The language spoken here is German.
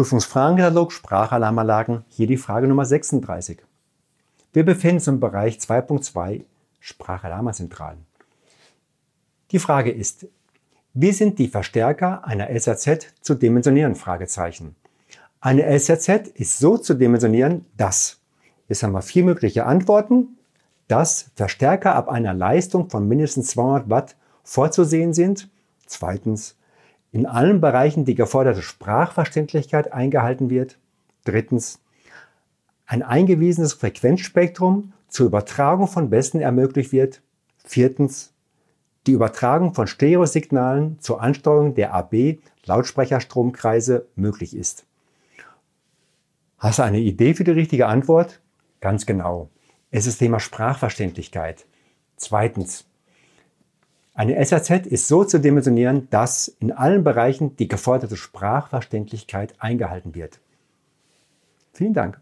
Prüfungsfragenkatalog Sprachalarmanlagen, hier die Frage Nummer 36. Wir befinden uns im Bereich 2.2 Sprachalarmzentralen. Die Frage ist, wie sind die Verstärker einer SRZ zu dimensionieren? Fragezeichen. Eine SRZ ist so zu dimensionieren, dass. Jetzt haben wir vier mögliche Antworten, dass Verstärker ab einer Leistung von mindestens 200 Watt vorzusehen sind. Zweitens, in allen Bereichen die geforderte Sprachverständlichkeit eingehalten wird. Drittens, ein eingewiesenes Frequenzspektrum zur Übertragung von Bässen ermöglicht wird. Viertens, die Übertragung von Stereosignalen zur Ansteuerung der AB Lautsprecherstromkreise möglich ist. Hast du eine Idee für die richtige Antwort? Ganz genau. Es ist Thema Sprachverständlichkeit. Zweitens, eine SAZ ist so zu dimensionieren, dass in allen Bereichen die geforderte Sprachverständlichkeit eingehalten wird. Vielen Dank.